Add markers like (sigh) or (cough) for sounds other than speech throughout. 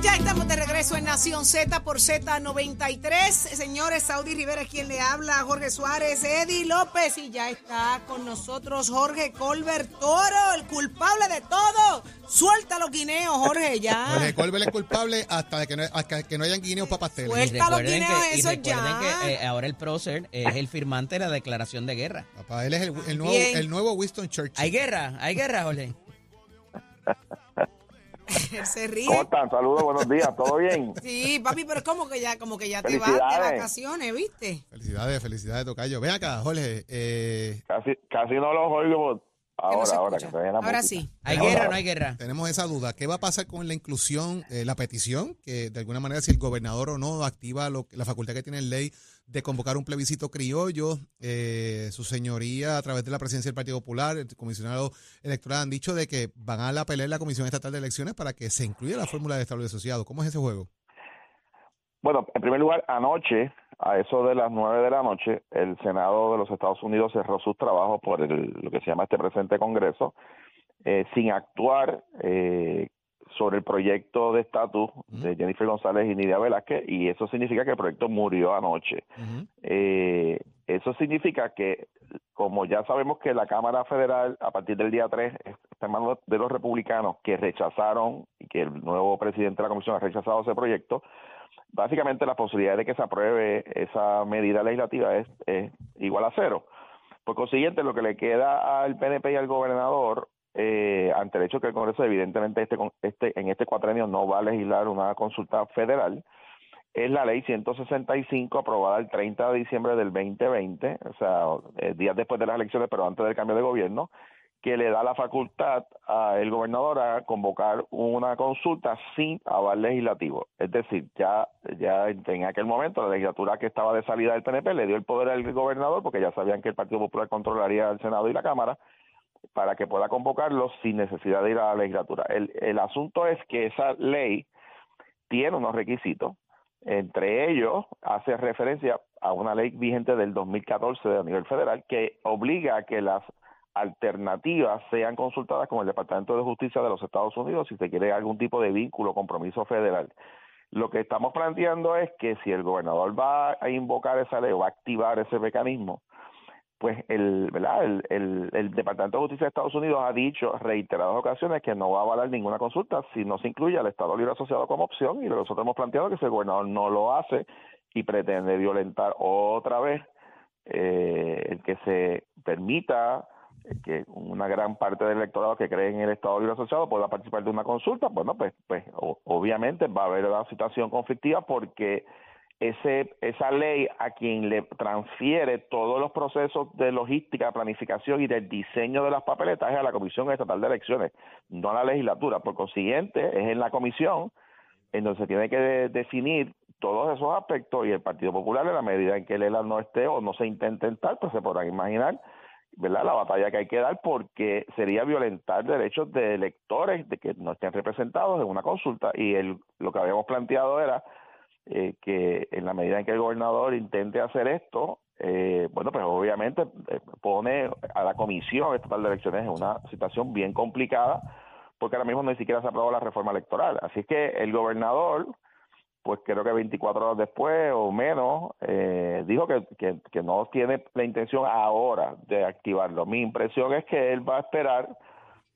Y ya estamos de regreso en Nación Z por Z93. Señores, Saudi Rivera es quien le habla, Jorge Suárez, Eddie López y ya está con nosotros Jorge Colbert Toro, el culpable de todo. Suelta los guineos, Jorge, ya. Jorge Colbert es culpable hasta que no, hasta que no hayan guineos para pasteles. Suelta los recuerden guineos, que, y eso recuerden ya. que eh, ahora el prócer es el firmante de la declaración de guerra. Papá, él es el, el nuevo, Bien. el nuevo Winston Churchill. Hay guerra, hay guerra, Jorge. (laughs) Él (laughs) se ríe. ¿Cómo están? Saludos, buenos días, ¿todo bien? (laughs) Sí, papi, pero es como que ya, como que ya te vas de vacaciones, ¿viste? Felicidades, felicidades, Tocayo. Ven acá, Jorge. Eh, Casi, casi no los oigo. Que no Ahora, ahora, que Ahora sí. ¿Hay Ahora, guerra o no hay guerra? tenemos esa duda. ¿Qué va a pasar con la inclusión, eh, la petición? Que de alguna manera, si el gobernador o no activa lo- la facultad que tiene en ley de convocar un plebiscito criollo, eh, su señoría, a través de la presidencia del Partido Popular, el comisionado electoral, han dicho de que van a la pelea en la Comisión Estatal de Elecciones para que se incluya la fórmula de Estado asociado. ¿Cómo es ese juego? Bueno, en primer lugar, anoche, a eso de las nueve de la noche, el Senado de los Estados Unidos cerró sus trabajos por el- lo que se llama este presente Congreso, eh, sin actuar eh, sobre el proyecto de estatus de Jennifer González y Nidia Velázquez, y eso significa que el proyecto murió anoche. Eh, eso significa que, como ya sabemos que la Cámara Federal, a partir del día 3, está en manos de los republicanos que rechazaron y que el nuevo presidente de la Comisión ha rechazado ese proyecto, básicamente la posibilidad de que se apruebe esa medida legislativa es, es igual a cero. Por consiguiente, lo que le queda al PNP y al gobernador, eh, ante el hecho que el Congreso evidentemente este, este en este cuatrenio no va a legislar una consulta federal, es la ley 165 aprobada el 30 de diciembre del 2020, o sea, eh, días después de las elecciones, pero antes del cambio de gobierno, que le da la facultad al gobernador a convocar una consulta sin aval legislativo. Es decir, ya, ya en aquel momento la legislatura que estaba de salida del PNP le dio el poder al gobernador, porque ya sabían que el Partido Popular controlaría el Senado y la Cámara, para que pueda convocarlo sin necesidad de ir a la legislatura. El, el asunto es que esa ley tiene unos requisitos, entre ellos hace referencia a una ley vigente del 2014 a nivel federal que obliga a que las alternativas sean consultadas con el Departamento de Justicia de los Estados Unidos si se quiere algún tipo de vínculo compromiso federal. Lo que estamos planteando es que si el gobernador va a invocar esa ley o va a activar ese mecanismo, pues el, ¿verdad? El, el, el Departamento de Justicia de Estados Unidos ha dicho reiteradas ocasiones que no va a avalar ninguna consulta si no se incluye al Estado Libre Asociado como opción y nosotros hemos planteado que si el gobernador no lo hace y pretende violentar otra vez eh, el que se permita que una gran parte del electorado que cree en el Estado Libre Asociado pueda participar de una consulta, bueno, pues, pues obviamente va a haber una situación conflictiva porque ese esa ley a quien le transfiere todos los procesos de logística, planificación y del diseño de las papeletas es a la Comisión Estatal de Elecciones, no a la legislatura. Por consiguiente, es en la comisión en donde se tiene que de- definir todos esos aspectos y el Partido Popular, en la medida en que el ELA no esté o no se intente entrar, pues se podrán imaginar ¿verdad? la batalla que hay que dar porque sería violentar derechos de electores de que no estén representados en una consulta y el, lo que habíamos planteado era eh, que en la medida en que el gobernador intente hacer esto, eh, bueno, pues obviamente eh, pone a la Comisión Estatal de Elecciones en una situación bien complicada, porque ahora mismo ni siquiera se aprobó la reforma electoral. Así que el gobernador, pues creo que 24 horas después o menos, eh, dijo que, que, que no tiene la intención ahora de activarlo. Mi impresión es que él va a esperar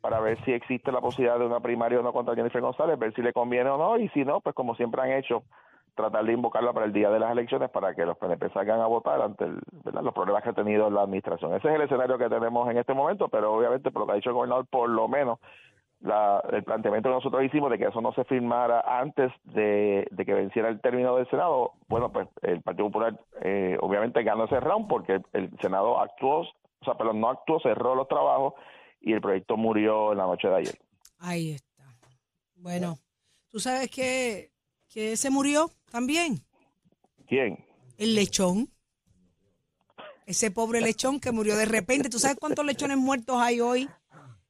para ver si existe la posibilidad de una primaria o no contra Jennifer González, ver si le conviene o no, y si no, pues como siempre han hecho, tratar de invocarla para el día de las elecciones para que los PNP salgan a votar ante el- los problemas que ha tenido la administración. Ese es el escenario que tenemos en este momento, pero obviamente por lo que ha dicho el gobernador, por lo menos la, el planteamiento que nosotros hicimos de que eso no se firmara antes de, de que venciera el término del Senado, bueno, pues el Partido Popular eh, obviamente ganó ese round porque el Senado actuó, o sea, pero no actuó, cerró los trabajos y el proyecto murió en la noche de ayer. Ahí está. Bueno, ¿tú sabes que, que se murió también? ¿Quién? El lechón. Ese pobre lechón que murió de repente. ¿Tú sabes cuántos lechones muertos hay hoy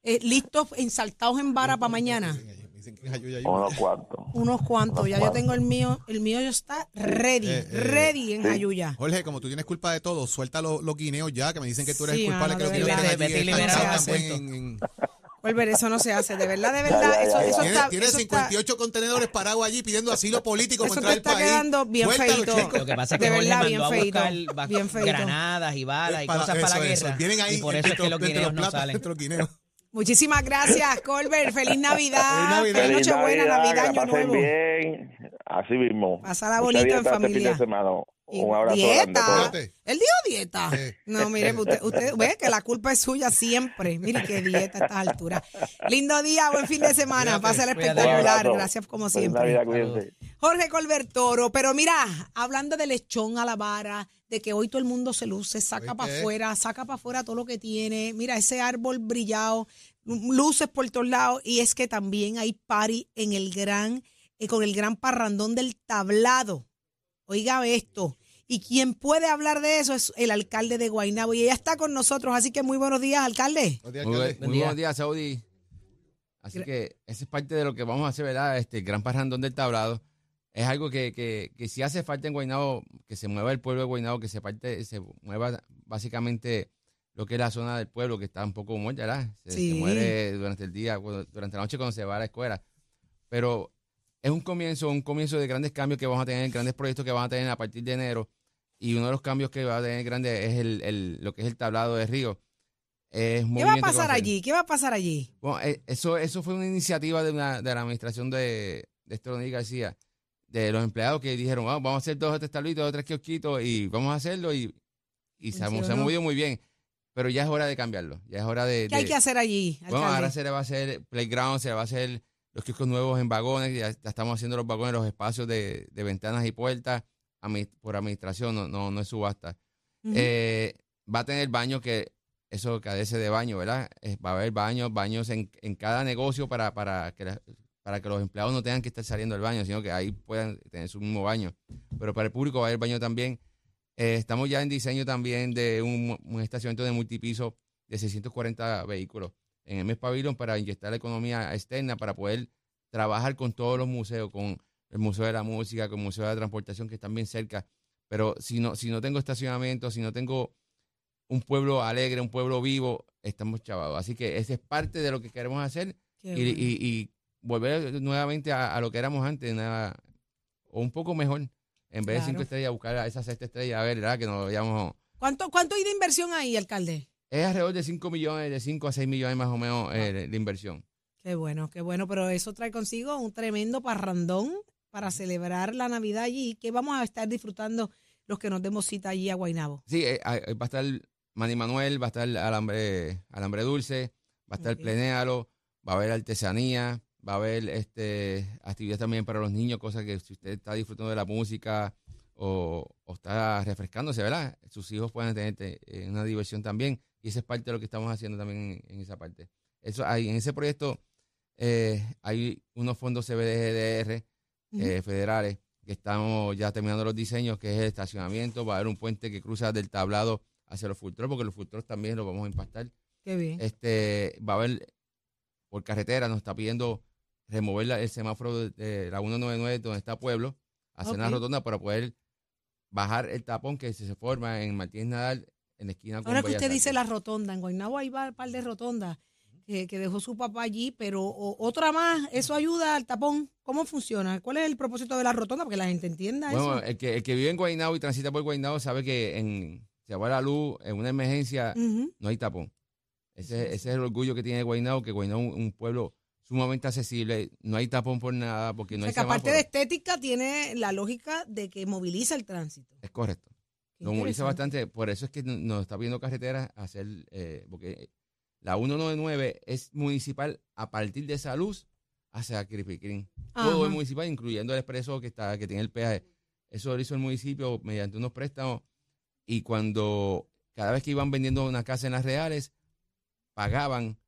eh, listos, ensaltados en vara para mañana. Unos cuantos. Unos cuantos, ya yo tengo el mío, el mío ya está ready, Eh, eh, ready en Jayuya. Jorge, como tú tienes culpa de todo, suelta los, los guineos ya, que me dicen que tú eres Sí, el culpable que los guineos están en- en- Volver, eso no se hace, de verdad, de Ya, verdad, ya, eso, ya, eso. Tiene, está, tiene eso está- 58 contenedores parados allí pidiendo asilo político Eso contra te el está país. quedando bien feito. Lo que pasa es que De Jorge verdad, mandó bien a feito, buscar ba- bien feito. granadas y balas y Para- cosas para eso, la eso. guerra. Vienen ahí y por eso es que los guineos no salen. Muchísimas gracias, Colbert. Feliz Navidad. Feliz Navidad. Feliz Nochebuena, Navidad, que la Año pasen Nuevo. bien. Así mismo. Mucha bonito en dieta este familia. fin de semana. Un abrazo a dieta. Él dijo dieta. Sí. No, mire, (laughs) usted, usted ve que la culpa es suya siempre. Mire qué dieta a estas alturas. Lindo día, buen fin de semana. Pásale Cuídate. Un espectacular. Gracias como siempre. Jorge Colbert Toro, pero mira, hablando de lechón a la vara, de que hoy todo el mundo se luce, saca ¿Hoy para afuera, saca para afuera todo lo que tiene. Mira, ese árbol brillado, luces por todos lados, y es que también hay party en el gran, eh, con el gran parrandón del tablado. Oiga esto. Y quien puede hablar de eso es el alcalde de Guaynabo. Y ella está con nosotros, así que muy buenos días, alcalde. Buenos días, Muy, alcalde. buen- muy día. buenos días, Saudi. Así que esa es parte de lo que vamos a hacer, ¿verdad? Este gran parrandón del tablado. Es algo que, que, que si hace falta en Guaynabo, que se mueva el pueblo de Guaynabo, que se parte, se mueva básicamente lo que es la zona del pueblo, que está un poco muerta, ¿verdad? Se, se Sí. muere durante el día, durante la noche cuando se va a la escuela. Pero es un comienzo, un comienzo de grandes cambios que vamos a tener, grandes proyectos que van a tener a partir de enero. Y uno de los cambios que va a tener grande es el, el- lo que es el tablado de río. Es ¿Qué va a pasar allí? ¿Qué va a pasar allí? bueno, eh, eso, eso fue una iniciativa de, una- de la administración de, de Estroní García, de los empleados que dijeron, "Ah, vamos a hacer dos o tres tablitos, dos o tres kiosquitos y vamos a hacerlo y, y se, ha- se ha movido muy bien. Pero ya es hora de cambiarlo, ya es hora de... ¿Qué hay de- que hacer allí, Bueno, ahora se le va a hacer playground, se le va a hacer los kioscos nuevos en vagones, ya, ya estamos haciendo los vagones, los espacios de, de ventanas y puertas por administración, no, no, no es subasta. Eh, va a tener baños que eso cadece de baño, ¿verdad? Eh, va a haber baños, baños en, en cada negocio para, para, que la- para que los empleados no tengan que estar saliendo del baño, sino que ahí puedan tener su mismo baño. Pero para el público va a haber baño también. Eh, estamos ya en diseño también de un, un estacionamiento de multipiso de 640 vehículos en el mes Pavilion para inyectar la economía externa, para poder trabajar con todos los museos, con el Museo de la Música, con el Museo de la Transportación, que están bien cerca. Pero si no, si no tengo estacionamiento, si no tengo un pueblo alegre, un pueblo vivo, estamos chavados. Así que esa es parte de lo que queremos hacer y, bueno. y- y volver nuevamente a, a lo que éramos antes, una- o un poco mejor. En vez de cinco estrellas, buscar a esa sexta estrella, a ver, ¿verdad? Que nos vayamos. ¿Cuánto, ¿Cuánto hay de inversión ahí, alcalde? Es alrededor de 5 millones, de 5 a 6 millones más o menos eh, de, de inversión. Qué bueno, qué bueno, pero eso trae consigo un tremendo parrandón para celebrar la Navidad allí, que vamos a estar disfrutando los que nos demos cita allí a Guaynabo. Sí, eh, ah, eh, va a estar Manny Manuel, va a estar alambre, alambre dulce, va a estar Ok. plenéalo, va a haber artesanía, va a haber este actividades también para los niños, cosas que si usted está disfrutando de la música o, o está refrescándose, ¿verdad? Sus hijos pueden tener eh, una diversión también y esa es parte de lo que estamos haciendo también en, en esa parte. Eso hay, en ese proyecto eh, hay unos fondos CBDGDR Ujú. eh, federales que estamos ya terminando los diseños, que es el estacionamiento, va a haber un puente que cruza del tablado hacia los futuros, porque los futuros también los vamos a impactar. Qué bien. Este, va a haber por carretera, nos está pidiendo remover la- el semáforo de, la 199 donde está Pueblo, hacer una rotonda para poder bajar el tapón que se forma en Martínez Nadal en la esquina con Ahora que Bellas usted dice la rotonda, en Guaynabo hay un par de rotondas que, que dejó su papá allí, pero o- otra más, eso ayuda al tapón. ¿Cómo funciona? ¿Cuál es el propósito de la rotonda? Porque la gente entienda Bueno, eso. el que, el que vive en Guaynabo y transita por Guaynabo sabe que en, se va la luz en una emergencia no hay tapón. Ese, ese es el orgullo que tiene Guaynabo, que Guaynabo es un, un pueblo sumamente accesible, no hay tapón por nada, porque no o sea, hay que aparte de estética, tiene la lógica de que moviliza el tránsito. Es correcto. Lo moviliza interesante. bastante, por eso es que no- nos está viendo carreteras hacer, eh, porque la 199 es municipal a partir de esa luz hacia Cripicrín. Todo es municipal, incluyendo el expreso que está que tiene el peaje. Eso lo hizo el municipio mediante unos préstamos y cuando cada vez que iban vendiendo una casa en las reales, pagaban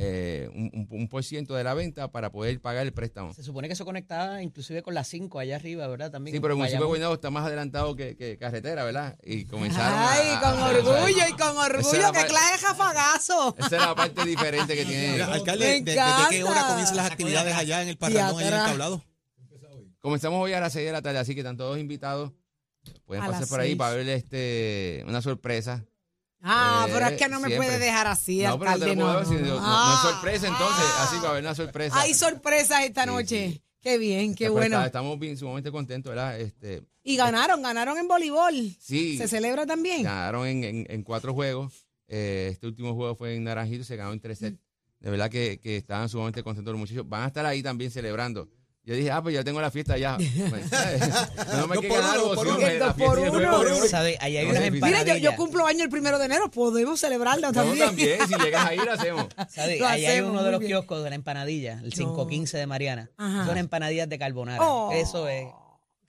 eh, un, por ciento de la venta para poder pagar el préstamo. Se supone que eso conectaba inclusive con las 5 allá arriba, ¿verdad? También Sí, pero el municipio. Guaynabo está más adelantado que, que carretera, ¿verdad? Y comenzaron Ay, a- con a- orgullo y con orgullo, que clase de jafagazo. Esa es la parte diferente que (laughs) tiene. Mira, alcalde, Me ¿de- ¿desde qué hora comienzan las actividades allá en el Parrandón, allá en el tablado? Comenzamos hoy a las 6 de la tarde, así que están todos invitados. Pueden A pasar por ahí para ver este, una sorpresa. Ah, Eh, pero es que no me siempre. puede dejar así, no, pero no te alcalde. lo no, decir. no, No, no. no- no es Ah, sorpresa entonces, ah. así va a haber una sorpresa. Hay sorpresas esta Sí, noche. sí. Qué bien, qué Pero bueno. está- estamos bien, sumamente contentos, ¿verdad? Este, Y ganaron, ganaron en voleibol. sí, ¿Se celebra también? ganaron en, en- en cuatro juegos. Eh, este último juego fue en Naranjito, se ganó en tres sets. De verdad que, que estaban sumamente contentos los muchachos. Van a estar ahí también celebrando. Yo dije, ah, pues ya tengo la fiesta ya. (laughs) no me Dos que por ganar uno, algo, por uno. por uno. ¿Sabe? Ahí hay No unas Mira, yo, cumplo año el primero de enero. Podemos celebrarlo No, también. también, si (laughs) llegas ahí lo hacemos. ¿Sabe? Lo Ahí hay uno de los bien. kioscos de la empanadilla, el 515 de Mariana. Ajá. Son empanadillas de carbonara. Oh, Eso es.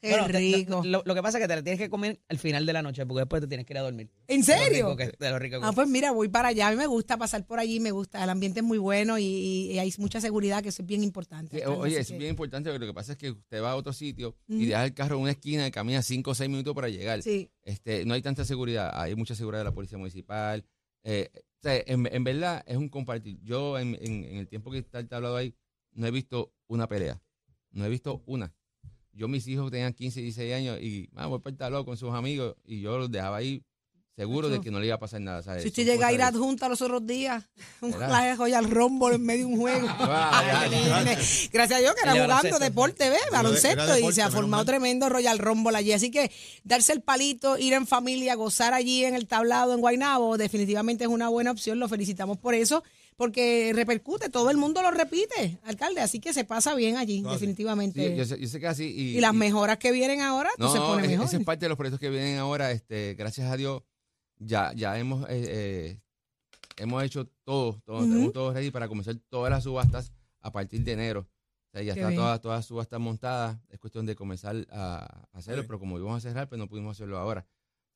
Qué Bueno, te- rico. Lo, lo que pasa es que te la tienes que comer al final de la noche porque después te tienes que ir a dormir. ¿En De lo serio? rico que- de lo rico que- Ah, pues mira, voy para allá. A mí me gusta pasar por allí, me gusta. El ambiente es muy bueno y, y hay mucha seguridad, que eso es bien importante. Sí, oye, así es que- bien importante porque lo que pasa es que usted va a otro sitio Ujú. y deja el carro en una esquina y camina 5 o 6 minutos para llegar. Sí. Este, no hay tanta seguridad, hay mucha seguridad de la policía municipal. Eh, o sea, en, en verdad es un compartir. Yo en, en- en el tiempo que está el tablado ahí, no he visto una pelea. No he visto una. Yo mis hijos tenían 15 y 16 años y ah, voy para con sus amigos y yo los dejaba ahí seguro de que no le iba a pasar nada. ¿sabes? Si usted llega a ir adjunta los otros días, (laughs) un clase de Royal Rumble en medio de un juego. (laughs) Gracias a Dios que era jugando baloncesto. deporte, ¿ves? Baloncesto era y se ha formado tremendo Royal Rumble allí. Así que darse el palito, ir en familia, gozar allí en el tablado en Guaynabo, definitivamente es una buena opción. Lo felicitamos por eso, porque repercute, todo el mundo lo repite, alcalde. Así que se pasa bien allí, No, definitivamente. Sí, yo, sé, yo sé que así. Y, y las y- mejoras que vienen ahora, No, se pone es- mejor. esa es parte de los proyectos que vienen ahora. Este, gracias a Dios, ya, ya hemos, eh, eh, hemos hecho todo, todo, tenemos todo ready para comenzar todas las subastas a partir de enero. O sea, ya Qué está bien. todas, todas las subastas montadas. Es cuestión de comenzar a, a hacerlo, pero como íbamos a cerrar, pues no pudimos hacerlo ahora.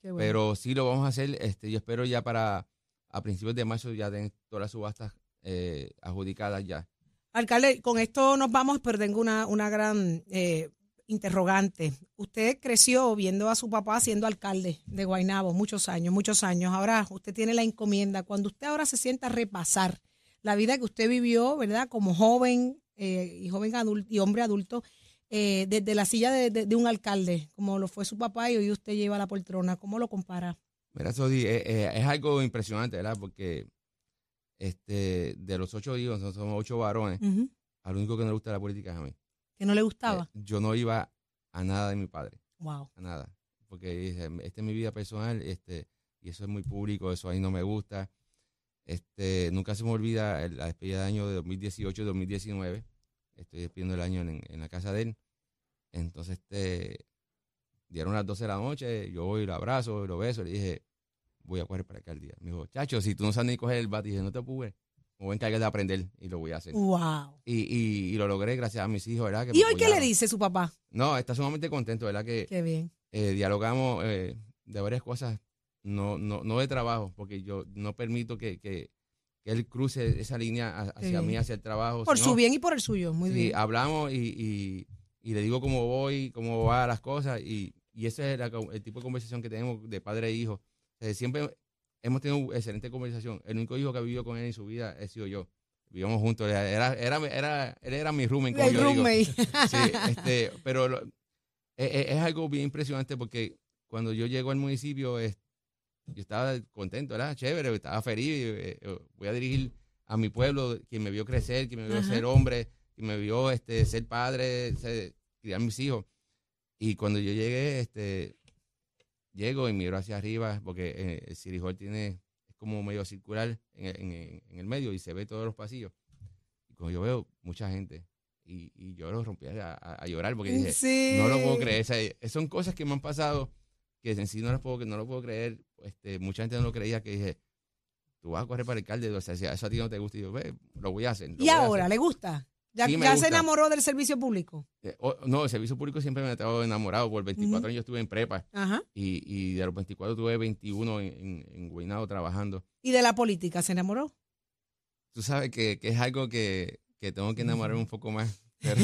Qué bueno. Pero sí lo vamos a hacer. Este, yo espero ya para a principios de marzo ya tener todas las subastas eh, adjudicadas ya. Alcalde, con esto nos vamos, pero tengo una, una gran eh, interrogante. Usted creció viendo a su papá siendo alcalde de Guaynabo muchos años, muchos años. Ahora usted tiene la encomienda. Cuando usted ahora se sienta a repasar la vida que usted vivió, ¿verdad? Como joven eh, y joven adulto y hombre adulto, eh, desde la silla de, de- de un alcalde, como lo fue su papá y hoy usted lleva la poltrona, ¿cómo lo compara? Mira, Sodi, eh, eh, es algo impresionante, ¿verdad? Porque este, de los ocho hijos, somos ocho varones, Ujú. al único que no le gusta la política es a mí. Que no le gustaba. Eh, yo no iba a nada de mi padre, wow. a nada. Porque dije, esta es mi vida personal, este, y eso es muy público, eso ahí no me gusta. Este, nunca se me olvida la despedida de año de 2018-2019. Estoy despidiendo el año en, en la casa de él. Entonces, este, dieron las 12 de la noche, yo voy lo abrazo, lo beso, le dije, voy a correr para acá el día. Me dijo, chacho, si tú no sabes ni coger el bate, dije, no te apures, me voy a encargar de aprender y lo voy a hacer. Wow. Y, y, y lo logré gracias a mis hijos, ¿verdad? Que ¿Y hoy qué le dice su papá? No, está sumamente contento, ¿verdad? Que Qué bien. eh, dialogamos eh, de varias cosas, no, no, no de trabajo, porque yo no permito que, que, que él cruce esa línea hacia mí, hacia el trabajo. Por sino- su bien y por el suyo, muy sí, bien. hablamos y, y, y le digo cómo voy, cómo van las cosas, y, y ese es la el tipo de conversación que tenemos de padre e hijo. Eh, siempre hemos tenido excelente conversación. El único hijo que ha vivido con él en su vida he sido yo. Vivíamos juntos, era, era, era, era- él era mi roommate, como El yo digo. Sí, (laughs) este, pero lo- e- e- es, algo bien impresionante porque cuando yo llego al municipio, es- yo estaba contento, ¿verdad? Chévere, estaba feliz. eh, eh, voy a dirigir a mi pueblo, quien me vio crecer, quien me vio Ajá. ser hombre, quien me vio este, ser padre, ser- criar mis hijos. Y cuando yo llegué, este, llego y miro hacia arriba, porque eh, el City Hall tiene, es como medio circular en, el- en el- en el medio y se ve todos los pasillos. Y cuando yo veo mucha gente, y, y yo lo rompí a, a- a llorar porque dije, Sí. no lo puedo creer. O sea, eh, son cosas que me han pasado que en sí no las puedo, no lo puedo creer. Este, mucha gente no lo creía que dije, tú vas a correr para alcalde, o sea, si eso a ti no te gusta, y yo, ve, lo voy a hacer. ¿Y ahora hacer". le gusta? ¿Ya, Sí, me ya se enamoró del servicio público? Eh, no, el servicio público siempre me ha estado enamorado. Por 24 Ujú. años estuve en prepa Ajá. y, y de los 24 tuve 21 en, en, en Guaynabo trabajando. ¿Y de la política se enamoró? tú sabes que, que es algo que, que tengo que enamorarme un poco más. (laughs) Pero,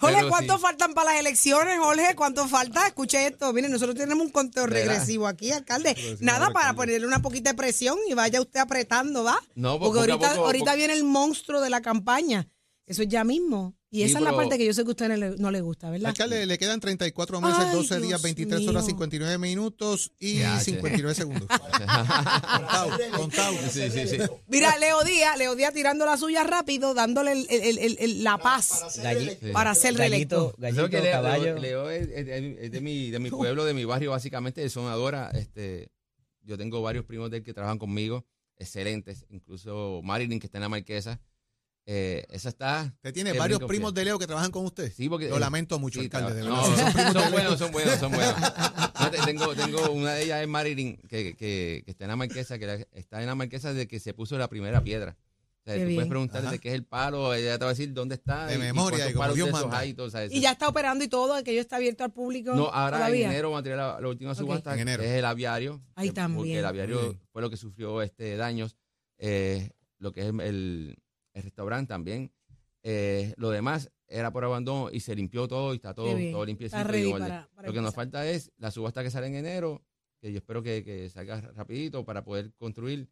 Jorge, ¿cuánto sí. faltan para las elecciones, Jorge? ¿Cuánto falta? Escuche esto. Miren, nosotros tenemos un conteo regresivo aquí, alcalde. Nada para ponerle una poquita de presión y vaya usted apretando, ¿va? No, Porque a ahorita, poco, ahorita viene el monstruo de la campaña. Eso es ya mismo. Y Sí, esa es la parte que yo sé que a usted no le, no le gusta, ¿verdad? Alcalde, le quedan 34 meses, Ay, 12 Dios días, 23 mío. horas, 59 minutos y Ya, che. 59 segundos. (laughs) contado, contado. Sí, sí, sí. Mira, Leo Díaz, Leo Díaz tirando la suya rápido, dándole el- el- el- el- la paz para ser reelecto. Gallito, gallito, que Leo, caballo. Leo- es de mi, de mi pueblo, de mi barrio, básicamente, de Sonadora. Este, yo tengo varios primos de él que trabajan conmigo, excelentes, incluso Marilyn, que está en la Marquesa. Eh, esa está. Usted tiene varios primos de Leo que trabajan con usted. Sí, porque. Lo eh, lamento mucho, sí, alcalde. De no, (laughs) Son primos buenos, son buenos, son buenos. (laughs) No, te- tengo, tengo una de ellas es Marilyn, que, que, que está en la marquesa, que la- está en la marquesa desde que se puso la primera piedra. O sea, Qué tú bien. puedes preguntarle Ajá. de qué es el palo, ella te va a decir dónde está. De y- memoria, y como Dios manda. hay, todo, o sea, Y ya está operando y todo, aquello está abierto al público. No, ahora todavía. en enero va a tirar la, la última subasta, En enero. que es el aviario. Que- también. Porque el Muy aviario bien. fue lo que sufrió este daños. Eh, lo que es el, el restaurante también. Eh, lo demás era por abandono y se limpió todo y está todo, bien. todo limpiecito. Está y en ready orden. para- para lo que nos falta es la subasta que sale en enero, que yo espero que, que salga rapidito para poder construir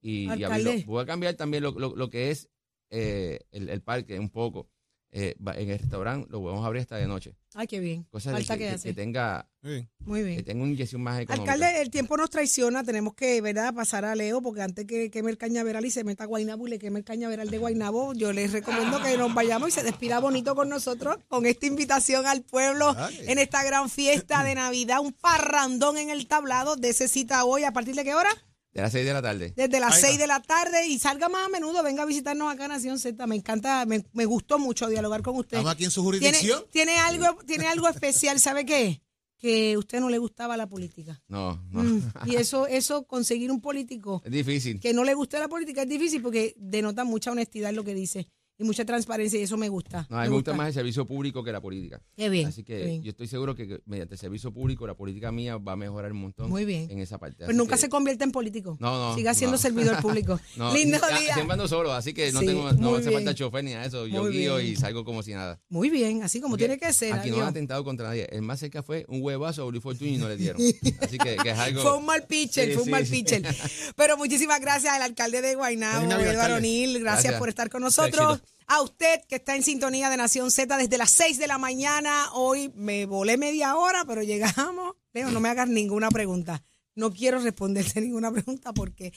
y, abrirlo. Voy a cambiar también lo, lo- lo que es eh, el, el parque un poco. Eh, va- en el restaurante lo vamos a abrir hasta de noche. Ay, qué bien. Cosa de Falta que, que, que- que tenga Muy bien. Muy bien. que tenga una inyección más económica. Alcalde, el tiempo nos traiciona, tenemos que, ¿verdad?, pasar a Leo, porque antes que queme el cañaveral y se meta a Guaynabo y le queme el cañaveral de Guaynabo, yo les recomiendo que nos vayamos y se despida bonito con nosotros, con esta invitación al pueblo Dale. en esta gran fiesta de Navidad, un parrandón en el tablado de ese cita hoy, ¿a partir de qué hora? De las 6 de la tarde. Desde las Ahí 6 está. de la tarde y salga más a menudo, venga a visitarnos acá en Nación Z. Me encanta, me, me gustó mucho dialogar con usted. Estamos aquí en su ¿Tiene, jurisdicción. tiene algo, tiene algo especial, ¿sabe qué? Que a usted no le gustaba la política. No, no. Mm, Y (laughs) eso, eso, conseguir un político Es difícil. que no le guste la política es difícil porque denota mucha honestidad en lo que dice y mucha transparencia y eso me gusta. No, a mí me gusta más el servicio público que la política. Qué bien. Así qué que bien. yo estoy seguro que mediante el servicio público la política mía va a mejorar un montón Muy bien. en esa parte. Pues Así nunca que- se convierte en político. No, no, Siga siendo no. servidor público. (laughs) No, Lindo ya, día. Siempre ando solo, así que no, Sí, tengo, no hace bien. falta chofer ni nada de eso. Yo Muy guío bien. y salgo como si nada. Muy bien, así como Porque tiene que ser. Aquí no han atentado contra nadie. El más cerca fue un huevazo a Uli Fortuny y no le dieron. (laughs) Así que, que es algo. Fue un mal pitcher, Sí, fue un sí, mal sí. pitcher. (laughs) Pero muchísimas gracias al alcalde de Guaynabo, Eduardo. O'Neill. Gracias, Gracias. por estar con nosotros. A usted que está en sintonía de Nación Z desde las 6 de la mañana. Hoy me volé media hora, pero llegamos. Leo, no me hagas ninguna pregunta. No quiero responderte (laughs) ninguna pregunta porque.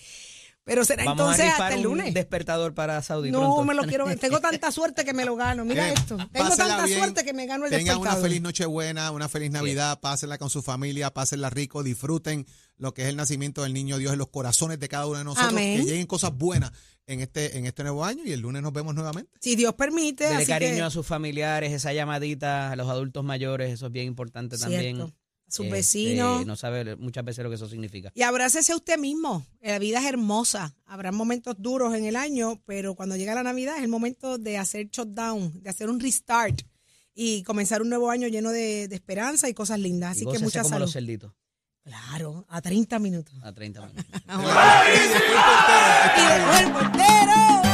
Pero será Vamos entonces a hasta el un lunes. despertador para Saudi No pronto. me lo quiero. Tengo (laughs) tanta suerte que me lo gano. Mira Bien, esto. Tengo pásela tanta bien, suerte que me gano el Tengan despertador. una feliz Nochebuena, una feliz Navidad, pásenla con su familia, pásenla rico, disfruten lo que es el nacimiento del niño Dios en los corazones de cada uno de nosotros, Amén. que lleguen cosas buenas en este, en este nuevo año y el lunes nos vemos nuevamente. Si Dios permite. Dele así cariño que, a sus familiares, esa llamadita a los adultos mayores, eso es bien importante también. A sus Este, vecinos. No sabe muchas veces lo que eso significa. Y abrácese a usted mismo. La vida es hermosa. Habrá momentos duros en el año, pero cuando llega la Navidad es el momento de hacer shutdown, de hacer un restart y comenzar un nuevo año lleno de, de esperanza y cosas lindas. Así Y que gócese mucha como salud. los cerditos, Claro, a 30 minutos. a 30 (laughs) minutos. Y el portero.